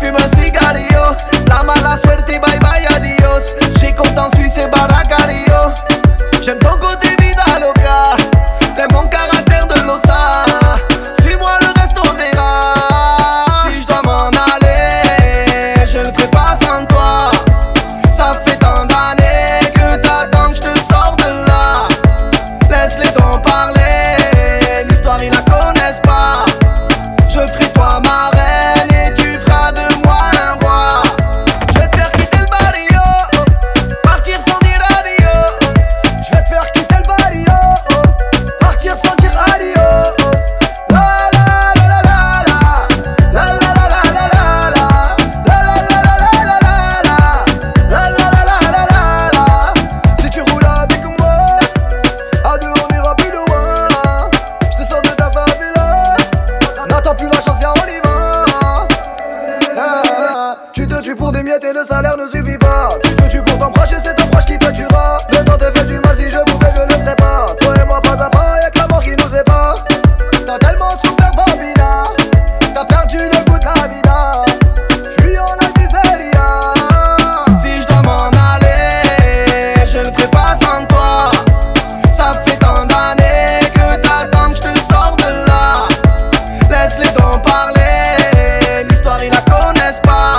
Fuma cigarrillo, la mala suerte y va te tues pour des miettes et le salaire ne suffit pas. Tu te pour ton proche et c'est ton proche qui te tuera. Le temps te fait du mal si je pouvais, je ne le pas. Toi et moi, pas à pas, y'a que la mort qui nous sépare. T'as tellement souffert, Bambina. T'as perdu le goût de la vida. Fuis en Algérie. Si je dois m'en aller, je ne ferai pas sans toi. Ça fait tant d'années que t'attends que je te sors de là. Laisse les dons parler, l'histoire ils la connaissent pas.